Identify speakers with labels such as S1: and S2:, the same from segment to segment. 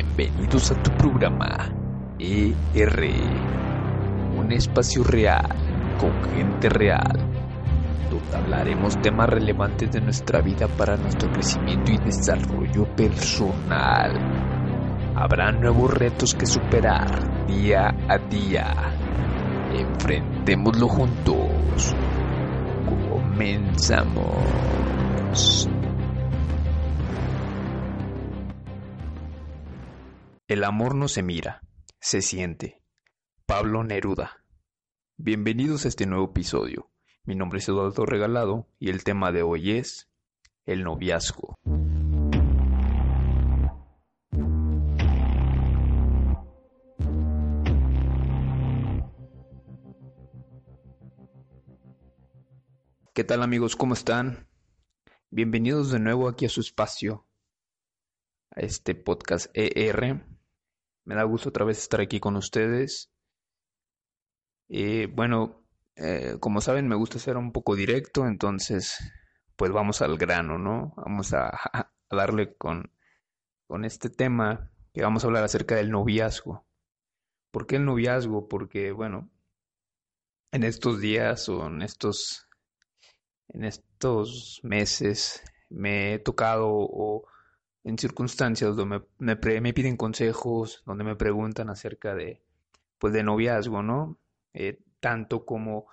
S1: Bienvenidos a tu programa ER, un espacio real con gente real, donde hablaremos temas relevantes de nuestra vida para nuestro crecimiento y desarrollo personal. Habrá nuevos retos que superar día a día. Enfrentémoslo juntos. Comenzamos. El amor no se mira, se siente. Pablo Neruda. Bienvenidos a este nuevo episodio. Mi nombre es Eduardo Regalado y el tema de hoy es el noviazgo. ¿Qué tal amigos? ¿Cómo están? Bienvenidos de nuevo aquí a su espacio, a este podcast ER. Me da gusto otra vez estar aquí con ustedes. Y bueno, eh, como saben, me gusta ser un poco directo, entonces, pues vamos al grano, ¿no? Vamos a, a darle con, con este tema que vamos a hablar acerca del noviazgo. ¿Por qué el noviazgo? Porque, bueno, en estos días o en estos, en estos meses me he tocado o en circunstancias donde me, me, piden consejos, donde me preguntan acerca de, pues, de noviazgo, ¿no? Eh, tanto como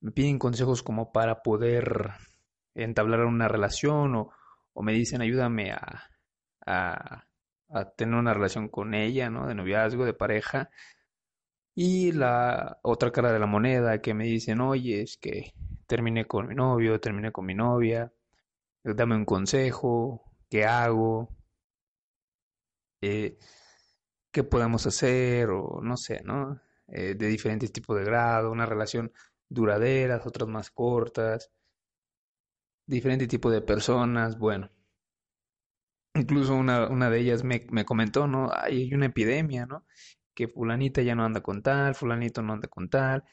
S1: me piden consejos como para poder entablar una relación o, o me dicen ayúdame a, a, a, tener una relación con ella, ¿no? De noviazgo, de pareja. Y la otra cara de la moneda que me dicen, oye, es que terminé con mi novio, terminé con mi novia, dame un consejo, qué hago, eh, qué podemos hacer, o no sé, ¿no? Eh, de diferentes tipos de grado, una relación duraderas, otras más cortas, diferentes tipos de personas, bueno. Incluso una, una de ellas me, me comentó, ¿no? Ay, hay una epidemia, ¿no? Que fulanita ya no anda con tal, fulanito no anda con tal,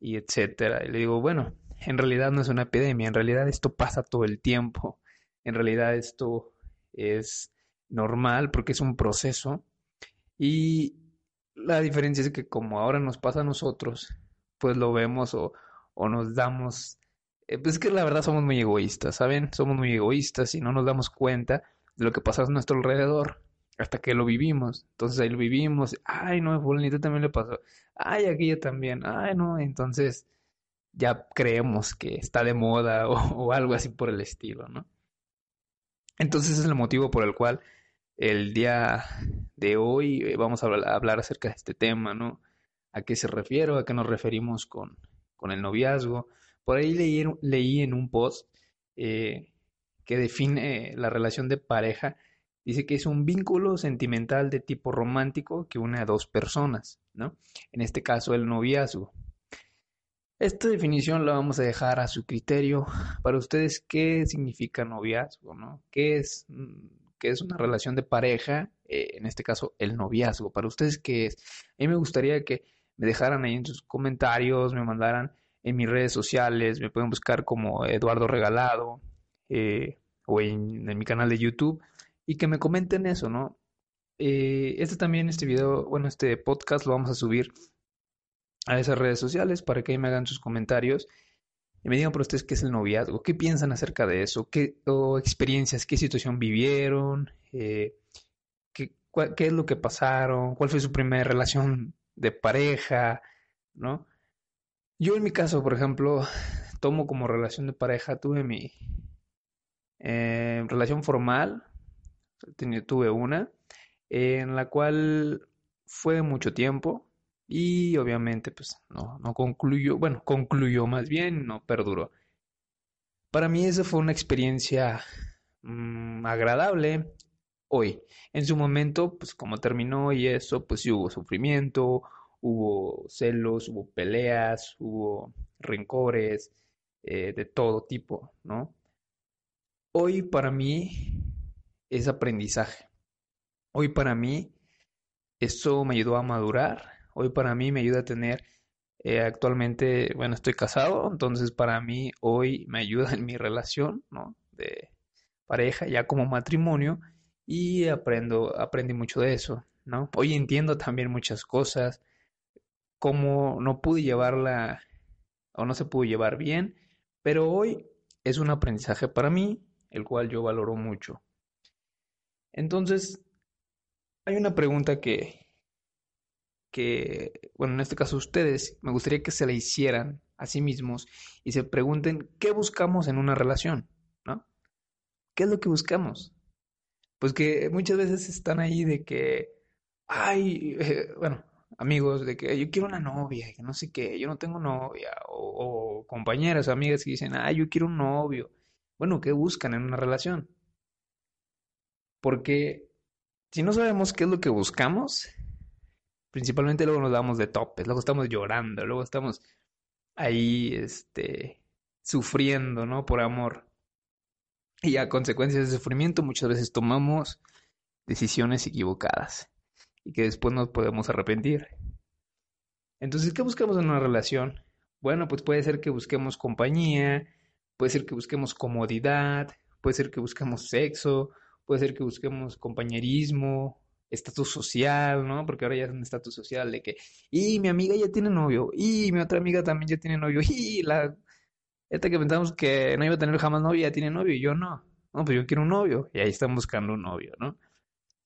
S1: y etcétera. Y le digo, bueno, en realidad no es una epidemia, en realidad esto pasa todo el tiempo, en realidad esto es normal porque es un proceso y la diferencia es que como ahora nos pasa a nosotros, pues lo vemos o, o nos damos, eh, pues es que la verdad somos muy egoístas, ¿saben? Somos muy egoístas y no nos damos cuenta de lo que pasa a nuestro alrededor hasta que lo vivimos. Entonces ahí lo vivimos, ay no, fulanito también le pasó, ay aquello también, ay no, entonces ya creemos que está de moda o, o algo así por el estilo, ¿no? Entonces es el motivo por el cual el día de hoy eh, vamos a hablar acerca de este tema, ¿no? ¿A qué se refiere? ¿A qué nos referimos con, con el noviazgo? Por ahí leí, leí en un post eh, que define la relación de pareja. Dice que es un vínculo sentimental de tipo romántico que une a dos personas, ¿no? En este caso el noviazgo. Esta definición la vamos a dejar a su criterio. Para ustedes, ¿qué significa noviazgo? ¿no? ¿Qué, es, mm, ¿Qué es una relación de pareja? Eh, en este caso, el noviazgo. Para ustedes, ¿qué es? A mí me gustaría que me dejaran ahí en sus comentarios, me mandaran en mis redes sociales, me pueden buscar como Eduardo Regalado eh, o en, mi canal de YouTube y que me comenten eso, ¿no? Eh, este también, este video, bueno, este podcast lo vamos a subir a esas redes sociales para que ahí me hagan sus comentarios y me digan por ustedes qué es el noviazgo, qué piensan acerca de eso, qué experiencias, qué situación vivieron, eh, qué, qué es lo que pasaron, cuál fue su primera relación de pareja, ¿no? Yo en mi caso, por ejemplo, tomo como relación de pareja, tuve mi eh, relación formal, tuve una, en la cual fue mucho tiempo, y obviamente pues no, no concluyó, bueno, concluyó más bien, no perduró. Para mí esa fue una experiencia mm, agradable hoy. En su momento, pues como terminó y eso, pues sí hubo sufrimiento, hubo celos, hubo peleas, hubo rencores, eh, de todo tipo, ¿no? Hoy para mí es aprendizaje. Hoy para mí esto me ayudó a madurar. Hoy para mí me ayuda a tener, eh, actualmente, bueno, estoy casado, entonces para mí hoy me ayuda en mi relación, ¿no? De pareja, ya como matrimonio, y aprendo, aprendí mucho de eso, ¿no? Hoy entiendo también muchas cosas, cómo no pude llevarla o no se pudo llevar bien, pero hoy es un aprendizaje para mí, el cual yo valoro mucho. Entonces, hay una pregunta que, que, bueno, en este caso ustedes, me gustaría que se la hicieran a sí mismos y se pregunten qué buscamos en una relación, ¿no? ¿Qué es lo que buscamos? Pues que muchas veces están ahí de que, ay, eh, bueno, amigos, de que yo quiero una novia, que no sé qué, yo no tengo novia, o, o compañeras, amigas que dicen, ay, yo quiero un novio. Bueno, ¿qué buscan en una relación? Porque si no sabemos qué es lo que buscamos, principalmente luego nos damos de topes, luego estamos llorando, luego estamos ahí, este, sufriendo, ¿no? Por amor. Y a consecuencia de ese sufrimiento muchas veces tomamos decisiones equivocadas y que después nos podemos arrepentir. Entonces, ¿qué buscamos en una relación? Bueno, pues puede ser que busquemos compañía, puede ser que busquemos comodidad, puede ser que busquemos sexo, puede ser que busquemos compañerismo, estatus social, ¿no? Porque ahora ya es un estatus social de que, y mi amiga ya tiene novio, y mi otra amiga también ya tiene novio, y la, esta que pensamos que no iba a tener jamás novio ya tiene novio, y yo no. No, pues yo quiero un novio, y ahí están buscando un novio, ¿no?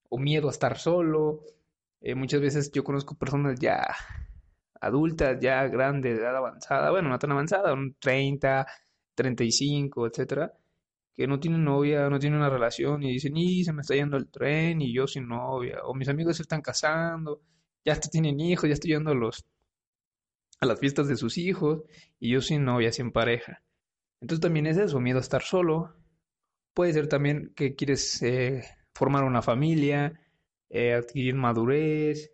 S1: O miedo a estar solo. Eh, muchas veces yo conozco personas ya adultas, ya grandes, de edad avanzada, bueno, no tan avanzada, un 30, 35, etcétera, que no tienen novia, no tienen una relación y dicen, y se me está yendo el tren y yo sin novia, o mis amigos se están casando, ya hasta tienen hijos, ya estoy yendo a los a las fiestas de sus hijos y yo sin novia, sin pareja. Entonces también es eso, miedo a estar solo. Puede ser también que quieres eh, formar una familia, eh, adquirir madurez.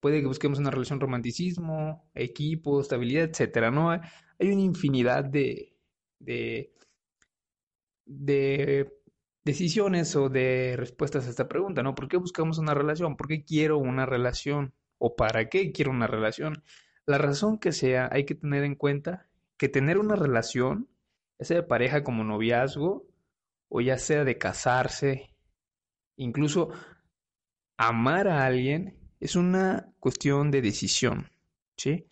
S1: Puede que busquemos una relación romanticismo, equipo, estabilidad, etcétera, ¿no? Hay una infinidad de, de de decisiones o de respuestas a esta pregunta, ¿no? ¿Por qué buscamos una relación? ¿Por qué quiero una relación? ¿O para qué quiero una relación? La razón que sea, hay que tener en cuenta que tener una relación, ya sea de pareja como noviazgo, o ya sea de casarse, incluso amar a alguien, es una cuestión de decisión, ¿sí?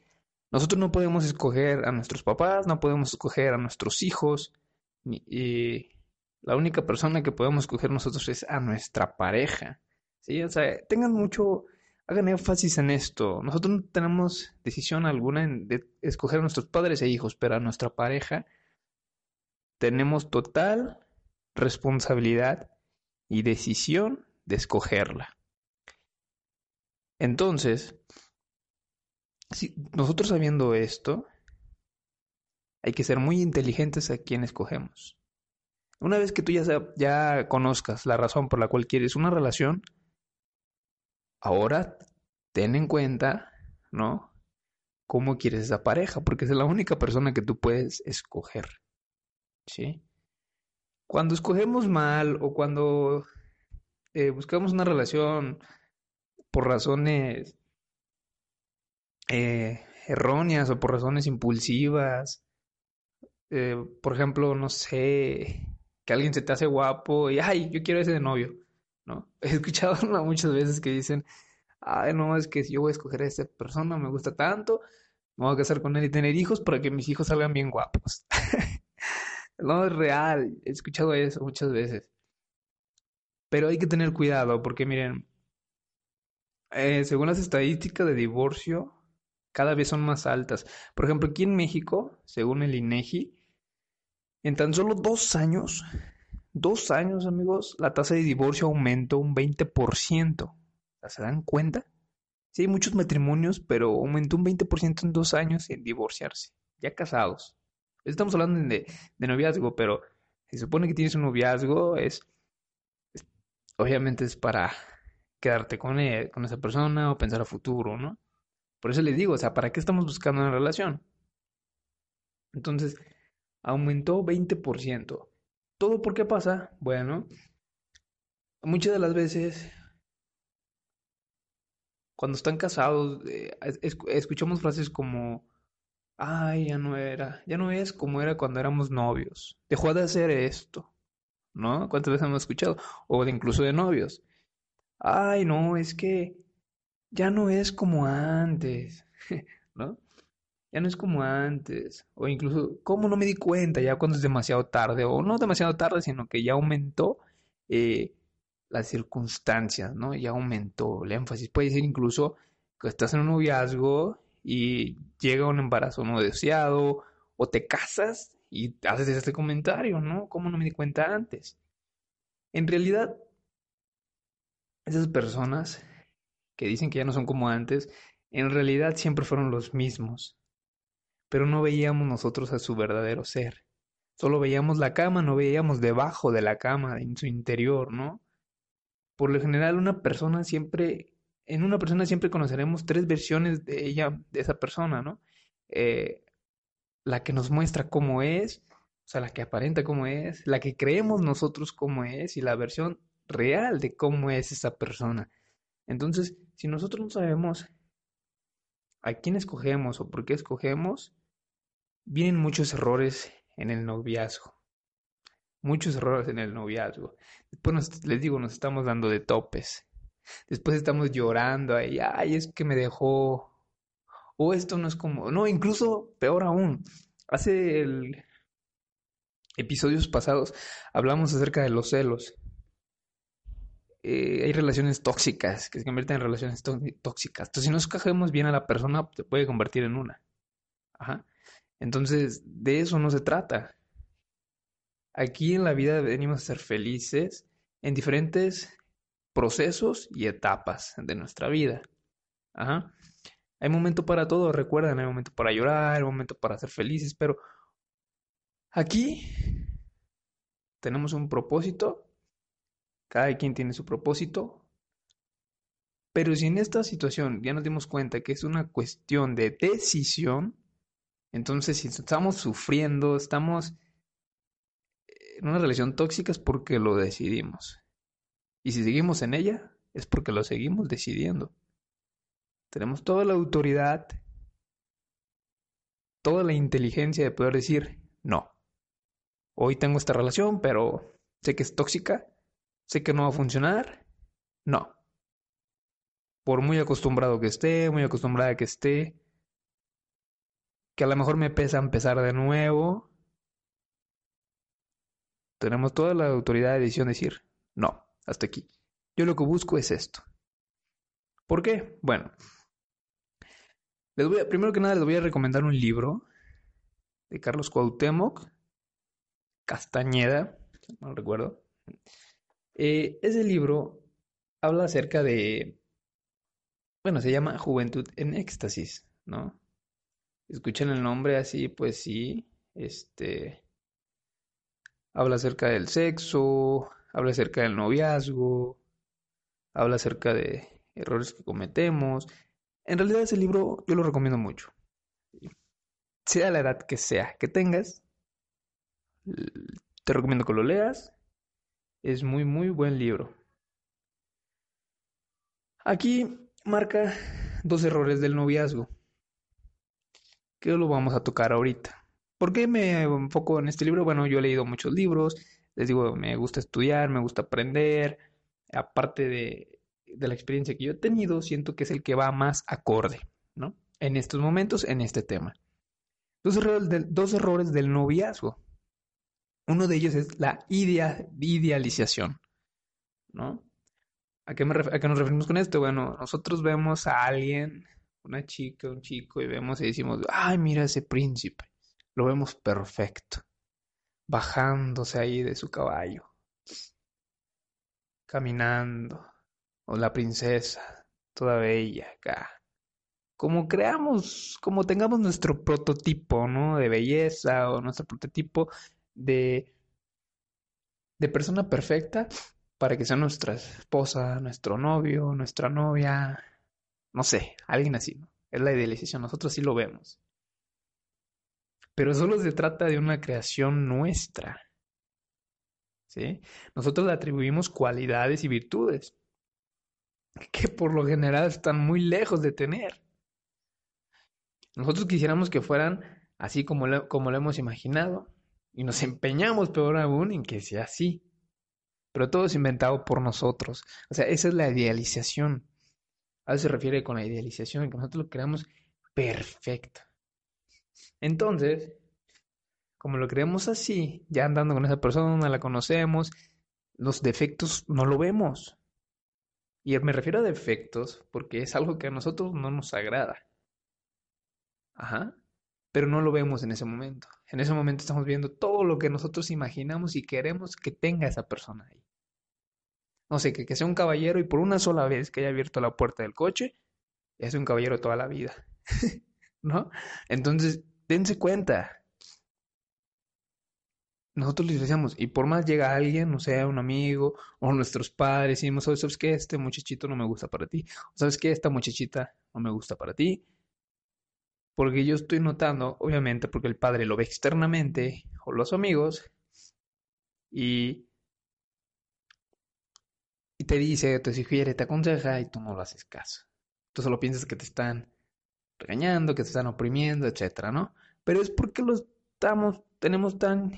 S1: Nosotros no podemos escoger a nuestros papás, no podemos escoger a nuestros hijos, y la única persona que podemos escoger nosotros es a nuestra pareja. ¿sí? O sea, tengan mucho, hagan énfasis en esto. Nosotros no tenemos decisión alguna en de escoger a nuestros padres e hijos, pero a nuestra pareja tenemos total responsabilidad y decisión de escogerla. Entonces, si nosotros sabiendo esto, hay que ser muy inteligentes a quien escogemos. Una vez que tú ya, ya conozcas la razón por la cual quieres una relación, ahora ten en cuenta, ¿no? Cómo quieres esa pareja, porque es la única persona que tú puedes escoger. ¿Sí? Cuando escogemos mal o cuando eh, buscamos una relación por razones eh, erróneas o por razones impulsivas eh, por ejemplo, no sé, que alguien se te hace guapo y, ay, yo quiero ese de novio, ¿no? He escuchado muchas veces que dicen, ay, no, es que yo voy a escoger a esa persona, me gusta tanto, me voy a casar con él y tener hijos para que mis hijos salgan bien guapos. no es real, he escuchado eso muchas veces. Pero hay que tener cuidado porque miren, eh, según las estadísticas de divorcio, cada vez son más altas. Por ejemplo, aquí en México, según el INEGI, en tan solo dos años, dos años amigos, la tasa de divorcio aumentó un 20%. ¿Se dan cuenta? Sí, hay muchos matrimonios, pero aumentó un 20% en dos años en divorciarse, ya casados. Estamos hablando de, noviazgo, pero se supone que tienes un noviazgo, es, obviamente es para quedarte con, él, con esa persona o pensar a futuro, ¿no? Por eso les digo, o sea, ¿para qué estamos buscando una relación? Entonces, aumentó 20%. ¿Todo por qué pasa? Bueno, muchas de las veces, cuando están casados, eh, escuchamos frases como, ay, ya no era, ya no es como era cuando éramos novios, dejó de hacer esto, ¿no? ¿Cuántas veces hemos escuchado? O incluso de novios. Ay, no, es que ya no es como antes, ¿no? Ya no es como antes. O incluso, ¿cómo no me di cuenta ya cuando es demasiado tarde? O no demasiado tarde, sino que ya aumentó eh, las circunstancias, ¿no? Ya aumentó el énfasis. Puede ser incluso que estás en un noviazgo y llega un embarazo no deseado, o te casas y haces este comentario, ¿no? ¿Cómo no me di cuenta antes? En realidad, esas personas que dicen que ya no son como antes, en realidad siempre fueron los mismos. Pero no veíamos nosotros a su verdadero ser. Solo veíamos la cama, no veíamos debajo de la cama, en su interior, ¿no? Por lo general, una persona siempre, en una persona siempre conoceremos tres versiones de ella, de esa persona, ¿no? Eh, la que nos muestra cómo es, o sea, la que aparenta cómo es, la que creemos nosotros cómo es y la versión real de cómo es esa persona. Entonces, si nosotros no sabemos a quién escogemos o por qué escogemos, vienen muchos errores en el noviazgo. Muchos errores en el noviazgo. Después les digo, nos estamos dando de topes. Después estamos llorando ahí, ay, es que me dejó. O esto no es como. No, incluso peor aún. Hace el... episodios pasados hablamos acerca de los celos. Eh, hay relaciones tóxicas que se convierten en relaciones tóxicas. Entonces, si no escogemos bien a la persona, se puede convertir en una. Ajá. Entonces, de eso no se trata. Aquí en la vida venimos a ser felices en diferentes procesos y etapas de nuestra vida. Ajá. Hay momento para todo, recuerdan, hay momento para llorar, hay momento para ser felices, pero aquí tenemos un propósito cada quien tiene su propósito. Pero si en esta situación ya nos dimos cuenta que es una cuestión de decisión, entonces si estamos sufriendo, estamos en una relación tóxica es porque lo decidimos. Y si seguimos en ella, es porque lo seguimos decidiendo. Tenemos toda la autoridad, toda la inteligencia de poder decir, no, hoy tengo esta relación, pero sé que es tóxica, sé que no va a funcionar. No. Por muy acostumbrado que esté, muy acostumbrada que esté, que a lo mejor me pesa empezar de nuevo, tenemos toda la autoridad de decisión de decir, no, hasta aquí. Yo lo que busco es esto. ¿Por qué? Bueno, primero que nada les voy a recomendar un libro de Carlos Cuauhtémoc Castañeda, no recuerdo. Eh, ese libro habla acerca de, bueno, se llama Juventud en Éxtasis, ¿no? Escuchan el nombre así, pues sí, este, habla acerca del sexo, habla acerca del noviazgo, habla acerca de errores que cometemos. En realidad ese libro yo lo recomiendo mucho. Sea la edad que sea que tengas, te recomiendo que lo leas es muy, muy buen libro. Aquí marca dos errores del noviazgo, que lo vamos a tocar ahorita. ¿Por qué me enfoco en este libro? Bueno, yo he leído muchos libros, les digo, me gusta estudiar, me gusta aprender, aparte de, de la experiencia que yo he tenido, siento que es el que va más acorde, ¿no? En estos momentos, en este tema. Dos errores, dos errores del noviazgo. Uno de ellos es la idealización, ¿no? ¿A qué, ¿A qué nos referimos con esto? Bueno, nosotros vemos a alguien, una chica, un chico, y vemos y decimos, ay, mira ese príncipe, lo vemos perfecto, bajándose ahí de su caballo, caminando, o la princesa, toda bella acá, como creamos, como tengamos nuestro prototipo, ¿no? De belleza o nuestro prototipo de, de persona perfecta para que sea nuestra esposa, nuestro novio, nuestra novia, no sé, alguien así, ¿no? Es la idealización, nosotros sí lo vemos. Pero solo se trata de una creación nuestra. ¿Sí? Nosotros le atribuimos cualidades y virtudes que por lo general están muy lejos de tener. Nosotros quisiéramos que fueran así como lo, como lo hemos imaginado y nos empeñamos peor aún en que sea así. Pero todo es inventado por nosotros. O sea, esa es la idealización. A eso se refiere con la idealización, que nosotros lo creamos perfecto. Entonces, como lo creemos así, ya andando con esa persona, la conocemos, los defectos no lo vemos. Y me refiero a defectos porque es algo que a nosotros no nos agrada. Ajá. Pero no lo vemos en ese momento. En ese momento estamos viendo todo lo que nosotros imaginamos y queremos que tenga esa persona ahí. No sé, que, sea un caballero y por una sola vez que haya abierto la puerta del coche, es un caballero toda la vida. ¿No? Entonces, dense cuenta. Nosotros les decíamos, y por más llega alguien, no sea un amigo o nuestros padres, y decimos, ¿sabes qué? Este muchachito no me gusta para ti. O ¿sabes qué? Esta muchachita no me gusta para ti porque yo estoy notando, obviamente, porque el padre lo ve externamente, o los amigos, y, y te dice, te sugiere, te aconseja, y tú no lo haces caso. Tú solo piensas que te están regañando, que te están oprimiendo, etcétera, ¿no? Pero es porque lo estamos, tenemos tan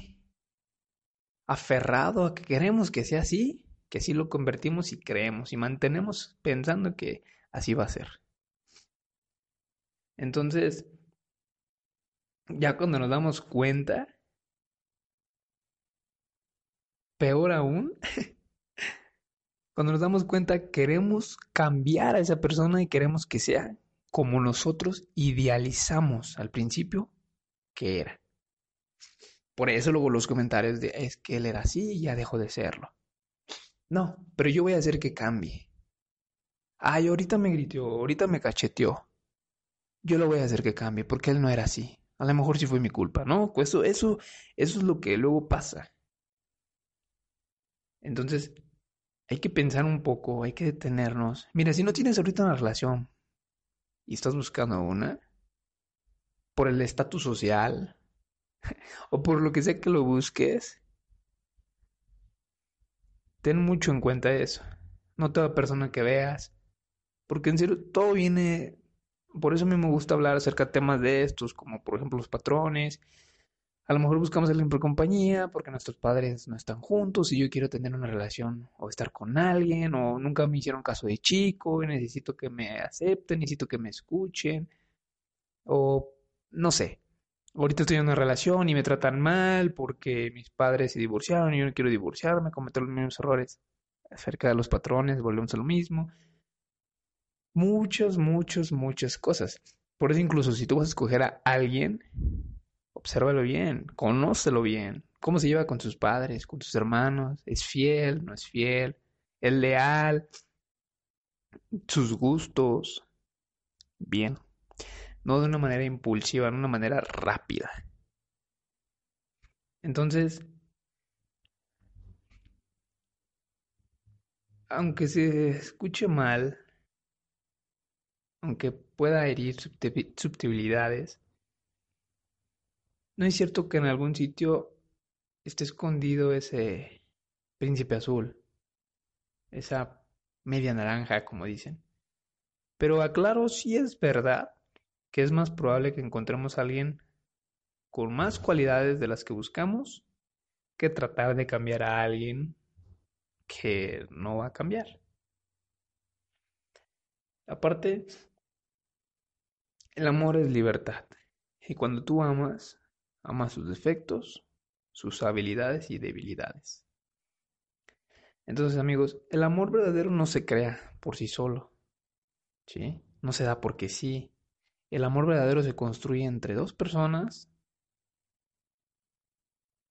S1: aferrado a que queremos que sea así, que así lo convertimos y creemos y mantenemos pensando que así va a ser. Entonces, ya cuando nos damos cuenta, peor aún, cuando nos damos cuenta queremos cambiar a esa persona y queremos que sea como nosotros idealizamos al principio que era. Por eso luego los comentarios de es que él era así y ya dejó de serlo. No, pero yo voy a hacer que cambie. Ay, ahorita me gritó, ahorita me cacheteó yo lo voy a hacer que cambie, porque él no era así. A lo mejor sí fue mi culpa, ¿no? Pues eso, eso, eso es lo que luego pasa. Entonces, hay que pensar un poco, hay que detenernos. Mira, si no tienes ahorita una relación y estás buscando una, por el estatus social o por lo que sea que lo busques, ten mucho en cuenta eso. No toda persona que veas, porque en serio todo viene por eso a mí me gusta hablar acerca de temas de estos, como por ejemplo los patrones. A lo mejor buscamos el por compañía porque nuestros padres no están juntos y yo quiero tener una relación o estar con alguien o nunca me hicieron caso de chico y necesito que me acepten, necesito que me escuchen o no sé. Ahorita estoy en una relación y me tratan mal porque mis padres se divorciaron y yo no quiero divorciarme, cometer los mismos errores acerca de los patrones, volvemos a lo mismo muchas, muchas, muchas cosas. Por eso incluso si tú vas a escoger a alguien, obsérvalo bien, conócelo bien. ¿Cómo se lleva con sus padres, con sus hermanos? ¿Es fiel? ¿No es fiel? ¿Es leal? ¿Sus gustos? Bien. No de una manera impulsiva, de una manera rápida. Entonces, aunque se escuche mal, aunque pueda herir susceptibilidades, no es cierto que en algún sitio esté escondido ese príncipe azul, esa media naranja, como dicen. Pero aclaro si es verdad que es más probable que encontremos a alguien con más cualidades de las que buscamos que tratar de cambiar a alguien que no va a cambiar. Aparte, el amor es libertad. Y cuando tú amas, amas sus defectos, sus habilidades y debilidades. Entonces, amigos, el amor verdadero no se crea por sí solo. ¿Sí? No se da porque sí. El amor verdadero se construye entre dos personas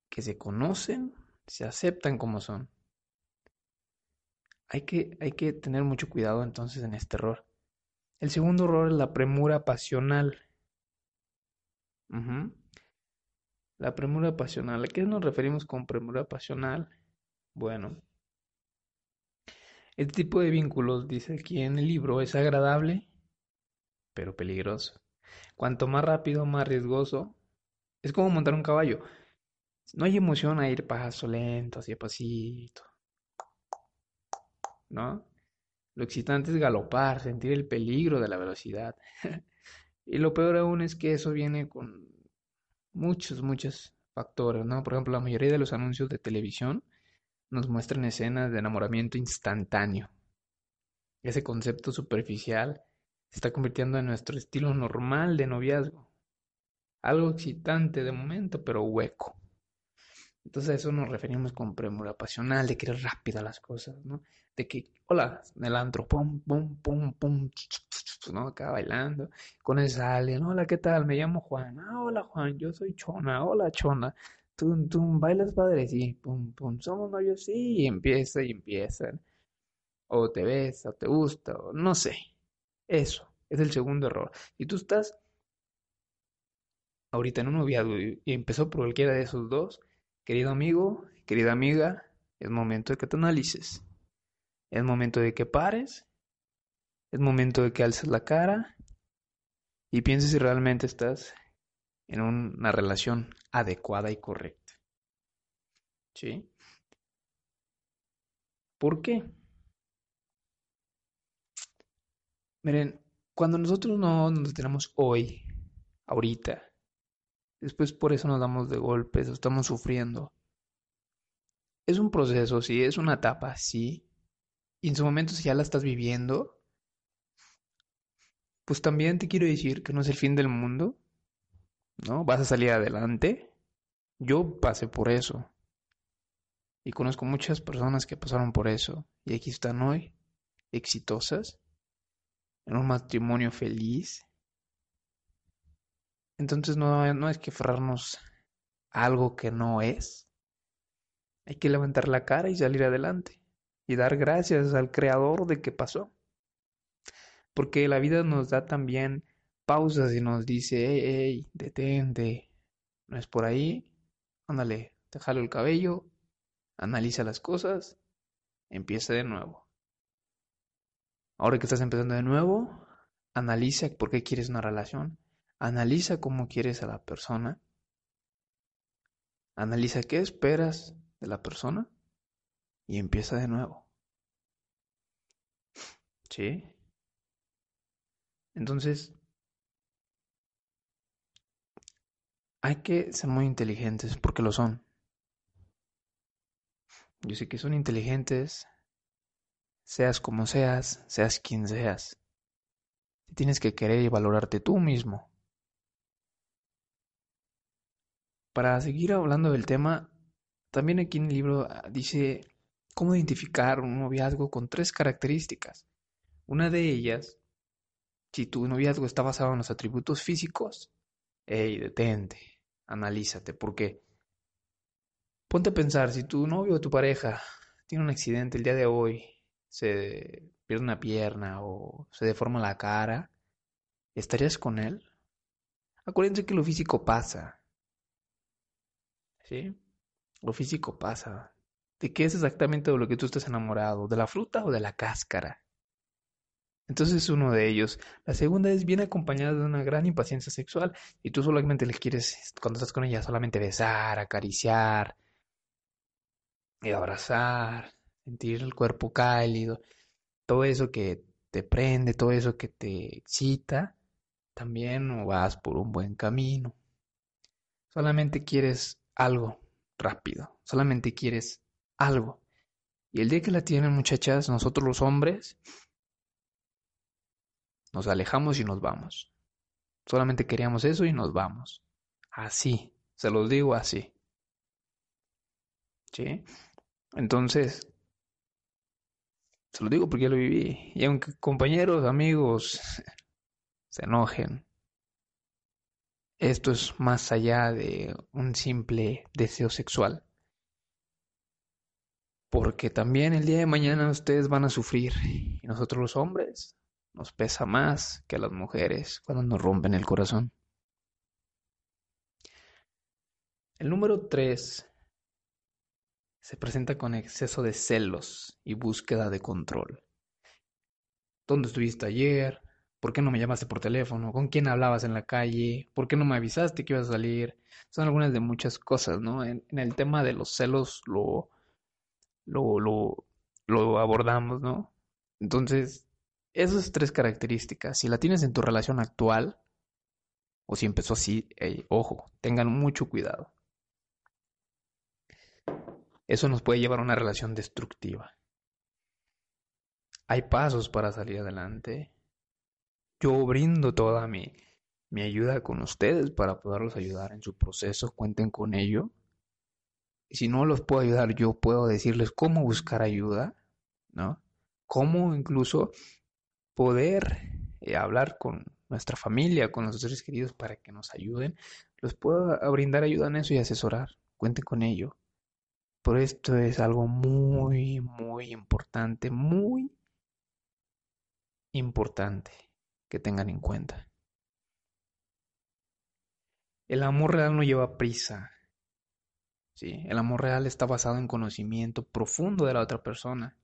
S1: que se conocen, se aceptan como son. Hay que, hay que tener mucho cuidado entonces en este error. El segundo error es la premura pasional. La premura pasional. ¿A qué nos referimos con premura pasional? Bueno, este tipo de vínculos, dice aquí en el libro, es agradable, pero peligroso. Cuanto más rápido, más riesgoso. Es como montar un caballo. No hay emoción a ir paso lento, así pasito. ¿No? Lo excitante es galopar, sentir el peligro de la velocidad. y lo peor aún es que eso viene con muchos, muchos factores, ¿no? Por ejemplo, la mayoría de los anuncios de televisión nos muestran escenas de enamoramiento instantáneo. Ese concepto superficial se está convirtiendo en nuestro estilo normal de noviazgo. Algo excitante de momento, pero hueco. Entonces a eso nos referimos con premura pasional, de querer rápida las cosas, ¿no? De que, hola, el antro, pum, pum, pum, pum, ¿no? Acá bailando, con el sale, hola, ¿qué tal? Me llamo Juan, ah, hola Juan, yo soy Chona, hola Chona, tú, tú bailas padre, sí, pum, pum, somos novios, sí, y empieza y empiezan. O te ves, o te gusta, o no sé. Eso es el segundo error. Si tú estás ahorita en un noviazgo y empezó por cualquiera de esos dos, Querido amigo, querida amiga, es momento de que te analices. Es momento de que pares. Es momento de que alces la cara y pienses si realmente estás en una relación adecuada y correcta. ¿Sí? ¿Por qué? Miren, cuando nosotros no nos tenemos hoy, ahorita, Después por eso nos damos de golpes, estamos sufriendo. Es un proceso, sí, es una etapa, sí. Y en su momento si ya la estás viviendo, pues también te quiero decir que no es el fin del mundo, ¿no? Vas a salir adelante. Yo pasé por eso. Y conozco muchas personas que pasaron por eso. Y aquí están hoy, exitosas, en un matrimonio feliz, entonces no, no es que aferrarnos algo que no es. Hay que levantar la cara y salir adelante. Y dar gracias al creador de que pasó. Porque la vida nos da también pausas y nos dice, hey, hey, detente. No es por ahí. Ándale, te el cabello. Analiza las cosas. Empieza de nuevo. Ahora que estás empezando de nuevo, analiza por qué quieres una relación Analiza cómo quieres a la persona. Analiza qué esperas de la persona y empieza de nuevo. ¿Sí? Entonces, hay que ser muy inteligentes porque lo son. Yo sé que son inteligentes, seas como seas, seas quien seas. Tienes que querer y valorarte tú mismo. Para seguir hablando del tema, también aquí en el libro ah, dice cómo identificar un noviazgo con tres características. Una de ellas, si tu noviazgo está basado en los atributos físicos, hey, detente, analízate, porque ponte a pensar, si tu novio o tu pareja tiene un accidente el día de hoy, se pierde una pierna o se deforma la cara, ¿estarías con él? Acuérdense que lo físico pasa, ¿sí? Lo físico pasa. ¿De qué es exactamente de lo que tú estás enamorado? ¿De la fruta o de la cáscara? Entonces uno de ellos. La segunda es bien acompañada de una gran impaciencia sexual y tú solamente le quieres, cuando estás con ella, solamente besar, acariciar, y abrazar, sentir el cuerpo cálido, todo eso que te prende, todo eso que te excita, también vas por un buen camino. Solamente quieres algo rápido, solamente quieres algo. Y el día que la tienen muchachas, nosotros los hombres nos alejamos y nos vamos. Solamente queríamos eso y nos vamos. Así, se los digo así. ¿Sí? Entonces, se lo digo porque yo lo viví. Y aunque compañeros, amigos se enojen, esto es más allá de un simple deseo sexual. Porque también el día de mañana ustedes van a sufrir. Y nosotros los hombres nos pesa más que a las mujeres cuando nos rompen el corazón. El número 3 se presenta con exceso de celos y búsqueda de control. ¿Dónde estuviste ayer? ¿Por qué no me llamaste por teléfono? ¿Con quién hablabas en la calle? ¿Por qué no me avisaste que ibas a salir? Son algunas de muchas cosas, ¿no? En, el tema de los celos lo, lo, lo, abordamos, ¿no? Entonces, esas tres características, si la tienes en tu relación actual, o si empezó así, ojo, tengan mucho cuidado. Eso nos puede llevar a una relación destructiva. Hay pasos para salir adelante. Yo brindo toda mi, mi ayuda con ustedes para poderlos ayudar en su proceso. Cuenten con ello. Si no los puedo ayudar, yo puedo decirles cómo buscar ayuda, ¿no? Cómo incluso poder eh, hablar con nuestra familia, con nuestros seres queridos para que nos ayuden. Los puedo brindar ayuda en eso y asesorar. Cuenten con ello. Por esto es algo muy, muy importante, muy importante que tengan en cuenta. El amor real no lleva prisa. ¿sí? El amor real está basado en conocimiento profundo de la otra persona,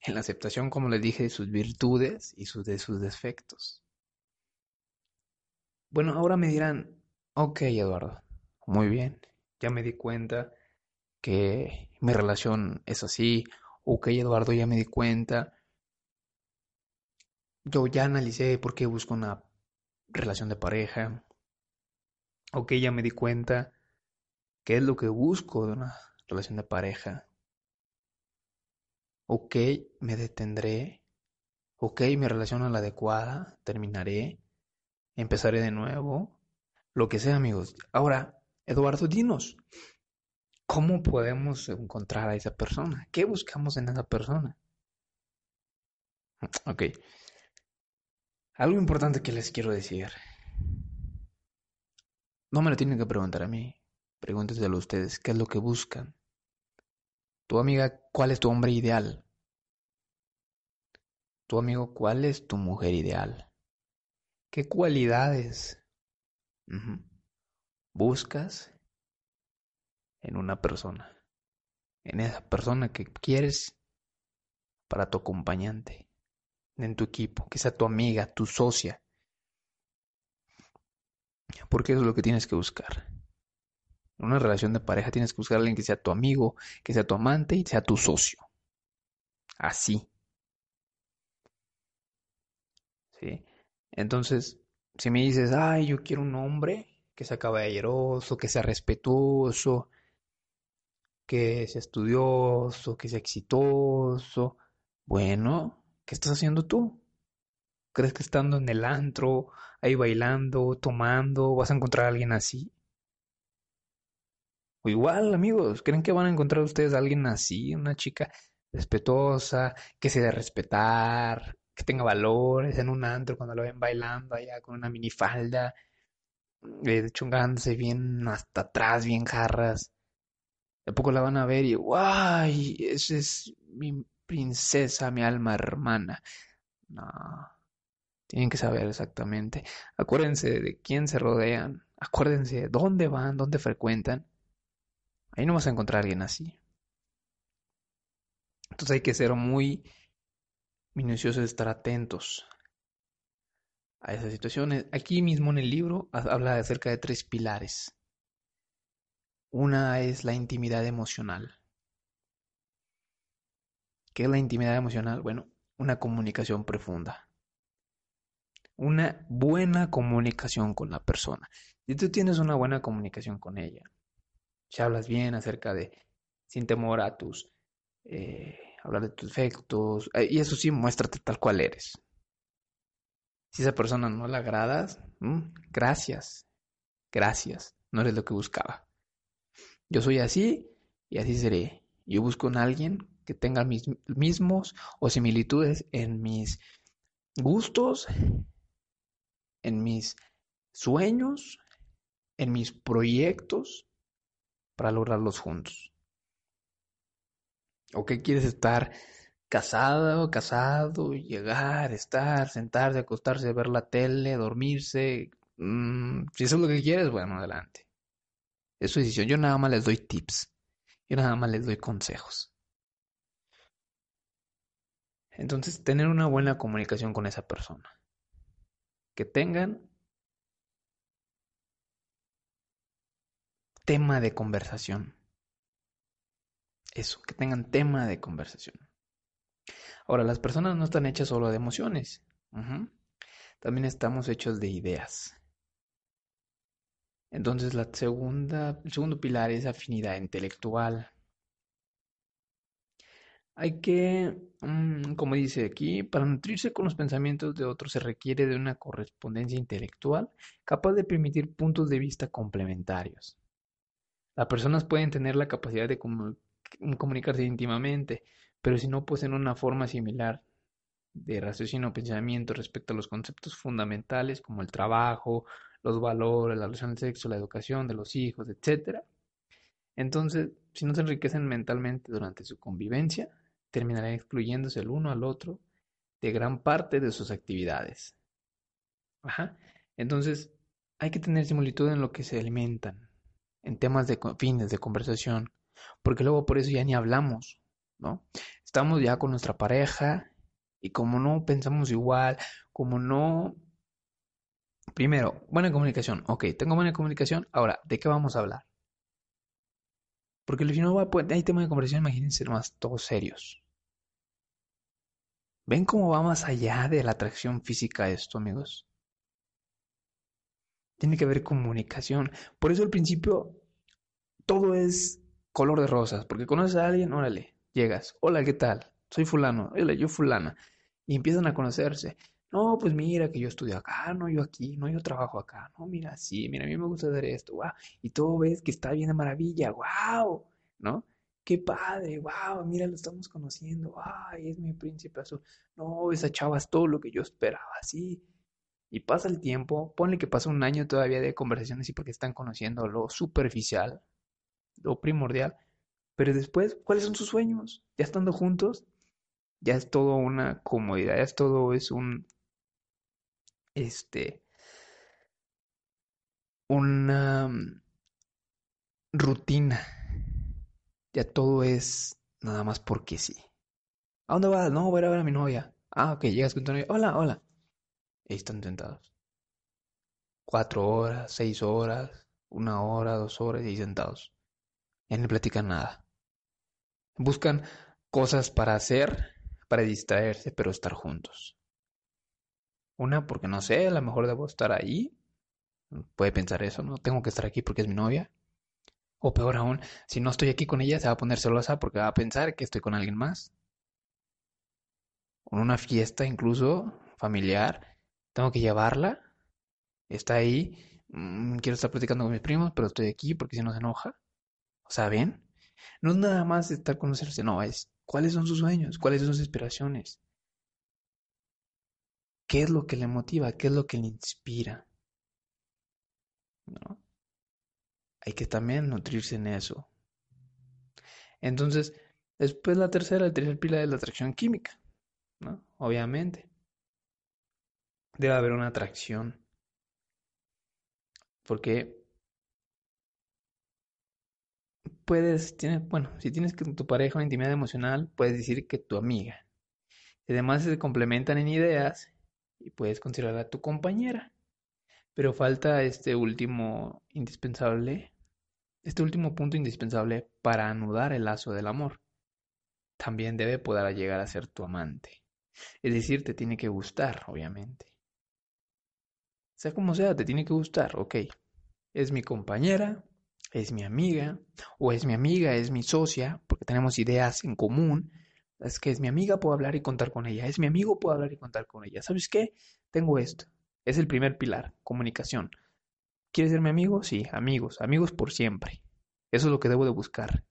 S1: en la aceptación, como les dije, de sus virtudes y de sus defectos. Bueno, ahora me dirán, ok Eduardo, muy bien, ya me di cuenta que mi relación es así, ok Eduardo, ya me di cuenta yo ya analicé por qué busco una relación de pareja. Ok, ya me di cuenta qué es lo que busco de una relación de pareja. Ok, me detendré. Ok, mi relación es la adecuada. Terminaré. Empezaré de nuevo. Lo que sea, amigos. Ahora, Eduardo, dinos. ¿Cómo podemos encontrar a esa persona? ¿Qué buscamos en esa persona? Ok. Algo importante que les quiero decir. No me lo tienen que preguntar a mí. Pregúnteselo a ustedes. ¿Qué es lo que buscan? Tu amiga, ¿cuál es tu hombre ideal? Tu amigo, ¿cuál es tu mujer ideal? ¿Qué cualidades buscas en una persona? En esa persona que quieres para tu acompañante en tu equipo, que sea tu amiga, tu socia. Porque eso es lo que tienes que buscar. En una relación de pareja tienes que buscar a alguien que sea tu amigo, que sea tu amante y sea tu socio. Así. ¿Sí? Entonces, si me dices, ay, yo quiero un hombre que sea caballeroso, que sea respetuoso, que sea estudioso, que sea exitoso, bueno, ¿Qué estás haciendo tú? ¿Crees que estando en el antro, ahí bailando, tomando, vas a encontrar a alguien así? O igual, amigos, ¿creen que van a encontrar ustedes a alguien así? Una chica respetuosa, que se dé respetar, que tenga valores en un antro cuando lo ven bailando allá con una minifalda, eh, chungándose bien hasta atrás, bien jarras. De poco la van a ver y, ¡guay! Ese es mi princesa, mi alma hermana. No. Tienen que saber exactamente. Acuérdense de quién se rodean. Acuérdense de dónde van, dónde frecuentan. Ahí no vas a encontrar a alguien así. Entonces hay que ser muy minuciosos, estar atentos a esas situaciones. Aquí mismo en el libro habla acerca de tres pilares. Una es la intimidad emocional. ¿Qué es la intimidad emocional? Bueno, una comunicación profunda. Una buena comunicación con la persona. Si tú tienes una buena comunicación con ella, si hablas bien acerca de, sin temor a tus, eh, hablar de tus efectos, eh, y eso sí, muéstrate tal cual eres. Si esa persona no la agradas, mm, gracias, gracias, no eres lo que buscaba. Yo soy así y así seré. Yo busco a alguien que tengan mis mismos o similitudes en mis gustos, en mis sueños, en mis proyectos para lograrlos juntos. ¿O qué quieres estar casado, casado, llegar, estar, sentarse, acostarse, ver la tele, dormirse. Mm, si eso es lo que quieres, bueno, adelante. Es su decisión. Yo nada más les doy tips. Yo nada más les doy consejos. Entonces, tener una buena comunicación con esa persona. Que tengan tema de conversación. Eso, que tengan tema de conversación. Ahora, las personas no están hechas solo de emociones. También estamos hechos de ideas. Entonces, la segunda, el segundo pilar es afinidad intelectual. Hay que, mm, como dice aquí, para nutrirse con los pensamientos de otros se requiere de una correspondencia intelectual capaz de permitir puntos de vista complementarios. Las personas pueden tener la capacidad de comunicarse íntimamente, pero si no poseen una forma similar de raciocinio o pensamiento respecto a los conceptos fundamentales como el trabajo, los valores, la relación del sexo, la educación de los hijos, etc. Entonces, si no se enriquecen mentalmente durante su convivencia, terminarán excluyéndose el uno al otro de gran parte de sus actividades. Ajá. Entonces, hay que tener similitud en lo que se alimentan, en temas de fines de conversación, porque luego por eso ya ni hablamos, ¿no? Estamos ya con nuestra pareja y como no pensamos igual, como no... Primero, buena comunicación. Ok, tengo buena comunicación. Ahora, ¿de qué vamos a hablar? Porque si no va, hay tema de conversación, imagínense más todos serios. ¿Ven cómo va más allá de la atracción física esto, amigos? Tiene que haber comunicación. Por eso al principio todo es color de rosas, porque conoces a alguien, órale, llegas, hola, ¿qué tal? Soy fulano, hola, yo fulana, y empiezan a conocerse. No, pues mira que yo estudio acá, no yo aquí, no yo trabajo acá, no, mira, sí, mira, a mí me gusta hacer esto, wow, y todo ves que está bien de maravilla, wow, ¿no? Qué padre, wow, mira, lo estamos conociendo, ay, es mi príncipe azul, no, esa chava es todo lo que yo esperaba, sí, y pasa el tiempo, ponle que pasa un año todavía de conversaciones y porque están conociendo lo superficial, lo primordial, pero después, ¿cuáles son sus sueños? Ya estando juntos, ya es todo una comodidad, ya es todo es un, este, una mm, rutina, ya todo es nada más porque sí. ¿A dónde vas? No, voy a ver a mi novia. Ah, ok, llegas con tu novia. Hola, hola. Ahí están sentados. Cuatro horas, seis horas, una hora, dos horas y ahí sentados. Ya no platican nada. Buscan cosas para hacer, para distraerse, pero estar juntos. Una, porque no sé, a lo mejor debo estar ahí. Puede pensar eso, ¿no? Tengo que estar aquí porque es mi novia. O peor aún, si no estoy aquí con ella, se va a poner celosa porque va a pensar que estoy con alguien más. En una fiesta incluso familiar, tengo que llevarla, está ahí, mm, quiero estar platicando con mis primos, pero estoy aquí porque si no se enoja. O sea, ¿ven? No es nada más estar conocerse, no, es cuáles son sus sueños, cuáles son sus inspiraciones. ¿Qué es lo que le motiva? ¿Qué es lo que le inspira? ¿No? Hay que también nutrirse en eso. Entonces, después la tercera, el tercer pilar es la atracción química, ¿no? Obviamente debe haber una atracción. Porque puedes, tienes, bueno, si tienes con tu pareja una intimidad emocional, puedes decir que tu amiga. además se complementan en ideas y puedes considerar a tu compañera. Pero falta este último indispensable, este último punto indispensable para anudar el lazo del amor. También debe poder llegar a ser tu amante. Es decir, te tiene que gustar, obviamente. Sea como sea, te tiene que gustar, ok. Es mi compañera, es mi amiga, o es mi amiga, es mi socia, porque tenemos ideas en común. Es que es mi amiga, puedo hablar y contar con ella. Es mi amigo, puedo hablar y contar con ella. ¿Sabes qué? Tengo esto. Es el primer pilar, comunicación. ¿Quieres ser mi amigo? Sí, amigos, amigos por siempre. Eso es lo que debo de buscar.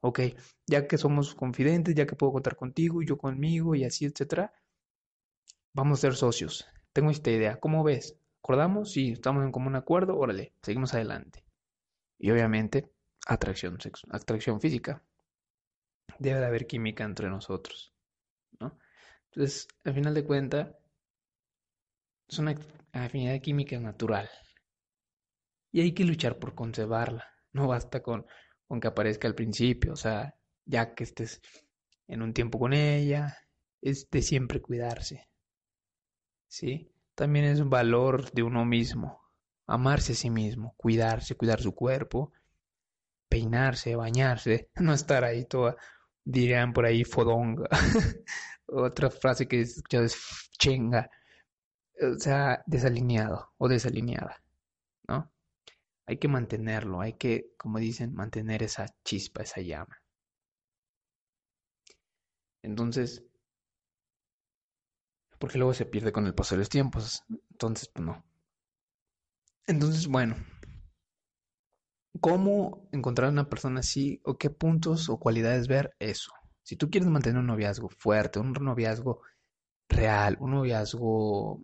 S1: Ok, ya que somos confidentes, ya que puedo contar contigo y yo conmigo y así, etcétera, vamos a ser socios tengo esta idea, ¿cómo ves? ¿Acordamos? Sí, estamos en común acuerdo, órale, seguimos adelante. Y obviamente, atracción, atracción física. Debe de haber química entre nosotros. ¿no? Entonces, al final de cuentas, es una afinidad química natural. Y hay que luchar por conservarla. No basta con, con que aparezca al principio, o sea, ya que estés en un tiempo con ella, es de siempre cuidarse. ¿Sí? También es un valor de uno mismo, amarse a sí mismo, cuidarse, cuidar su cuerpo, peinarse, bañarse, no estar ahí toda, dirían por ahí, fodonga. Otra frase que he escuchado es chenga, o sea, desalineado o desalineada. Hay que mantenerlo, hay que, como dicen, mantener esa chispa, esa llama. Entonces, porque luego se pierde con el paso de los tiempos. Entonces, pues no. Entonces, bueno, ¿cómo encontrar una persona así o qué puntos o cualidades ver eso? Si tú quieres mantener un noviazgo fuerte, un noviazgo real, un noviazgo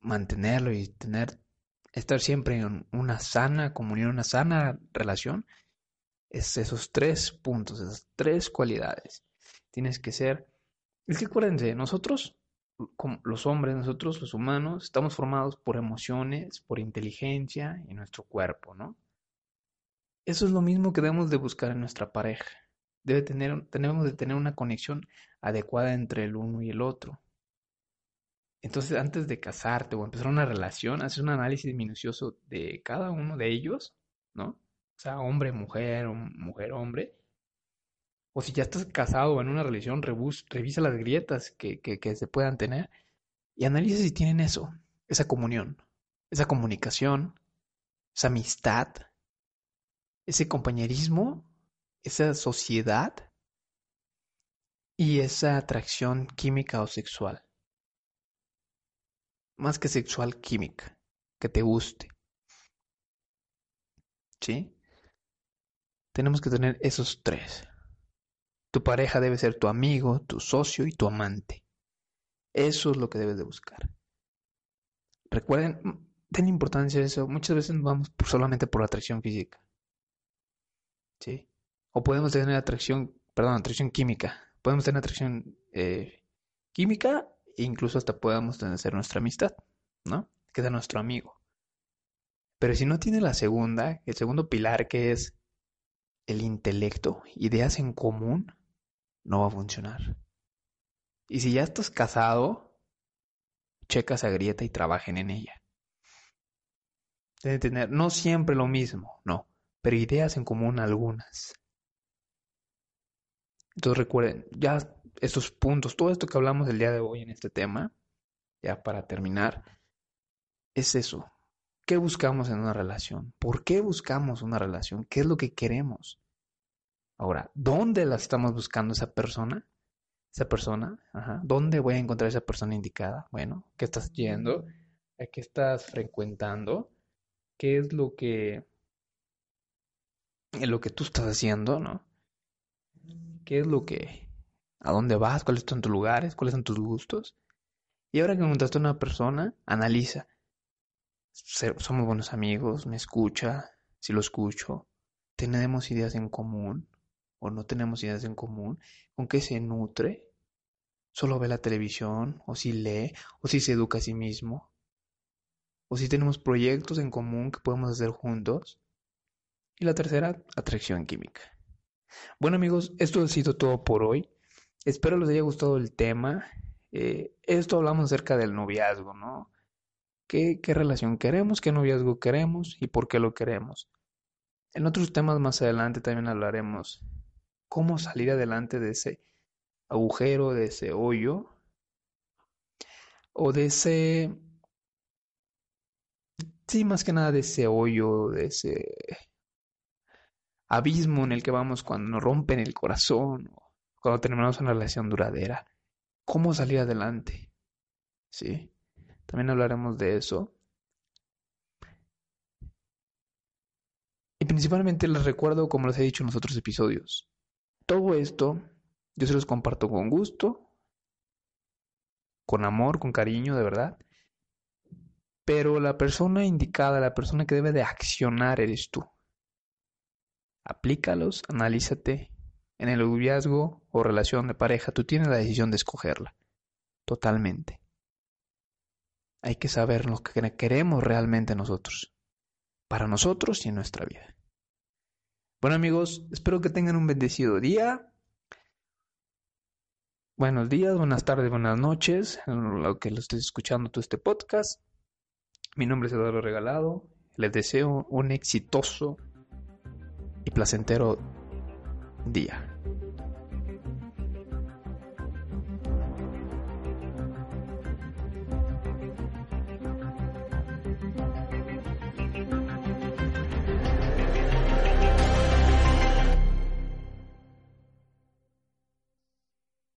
S1: mantenerlo y tener estar siempre en una sana comunión, una sana relación, es esos tres puntos, esas tres cualidades. Tienes que ser, es que acuérdense, nosotros los hombres, nosotros los humanos, estamos formados por emociones, por inteligencia y nuestro cuerpo, ¿no? Eso es lo mismo que debemos de buscar en nuestra pareja. Debe tener, tenemos de tener una conexión adecuada entre el uno y el otro. Entonces, antes de casarte o empezar una relación, haces un análisis minucioso de cada uno de ellos, ¿no? O sea, hombre, mujer, mujer, hombre, o si ya estás casado o en una relación, revisa las grietas que, que, se puedan tener y analiza si tienen eso, esa comunión, esa comunicación, esa amistad, ese compañerismo, esa sociedad y esa atracción química o sexual. Más que sexual, química, que te guste. ¿Sí? Tenemos que tener esos tres. Tu pareja debe ser tu amigo, tu socio y tu amante. Eso es lo que debes de buscar. Recuerden, ten importancia eso. Muchas veces vamos solamente por atracción física. ¿Sí? O podemos tener atracción, perdón, atracción química. Podemos tener atracción eh, química incluso hasta podemos tener nuestra amistad, ¿no? Que es nuestro amigo. Pero si no tiene la segunda, el segundo pilar que es el intelecto, ideas en común, no va a funcionar. Y si ya estás casado, checa esa grieta y trabajen en ella. Deben tener no siempre lo mismo, no, pero ideas en común algunas. Entonces recuerden, ya estos puntos, todo esto que hablamos el día de hoy en este tema, ya para terminar, es eso. ¿Qué buscamos en una relación? ¿Por qué buscamos una relación? ¿Qué es lo que queremos? Ahora, ¿dónde la estamos buscando esa persona? Esa persona. ¿Dónde voy a encontrar esa persona indicada? Bueno, ¿qué estás yendo? ¿A qué estás frecuentando? ¿Qué es lo que lo que tú estás haciendo, ¿no? ¿Qué es lo que a dónde vas? ¿Cuáles son tus lugares? ¿Cuáles son tus gustos? Y ahora que encontraste a una persona, analiza. Somos buenos amigos, me escucha, si lo escucho, tenemos ideas en común, o no tenemos ideas en común, con qué se nutre, solo ve la televisión, o si lee, o si se educa a sí mismo, o si tenemos proyectos en común que podemos hacer juntos. Y la tercera, atracción química. Bueno amigos, esto ha sido todo por hoy. Espero les haya gustado el tema. Eh, esto hablamos acerca del noviazgo, ¿no? ¿Qué, ¿Qué relación queremos? ¿Qué noviazgo queremos? ¿Y por qué lo queremos? En otros temas más adelante también hablaremos cómo salir adelante de ese agujero, de ese hoyo, o de ese, sí, más que nada de ese hoyo, de ese abismo en el que vamos cuando nos rompen el corazón, cuando terminamos una relación duradera. ¿Cómo salir adelante? ¿Sí? También hablaremos de eso. Y principalmente les recuerdo, como les he dicho en los otros episodios, todo esto yo se los comparto con gusto, con amor, con cariño, de verdad. Pero la persona indicada, la persona que debe de accionar eres tú. Aplícalos, analízate En el noviazgo o relación de pareja, tú tienes la decisión de escogerla. Totalmente. Hay que saber lo que queremos realmente nosotros. Para nosotros y en nuestra vida. Bueno amigos, espero que tengan un bendecido día. Buenos días, buenas tardes, buenas noches, lo que lo estés escuchando todo este podcast. Mi nombre es Eduardo Regalado. Les deseo un exitoso y placentero día.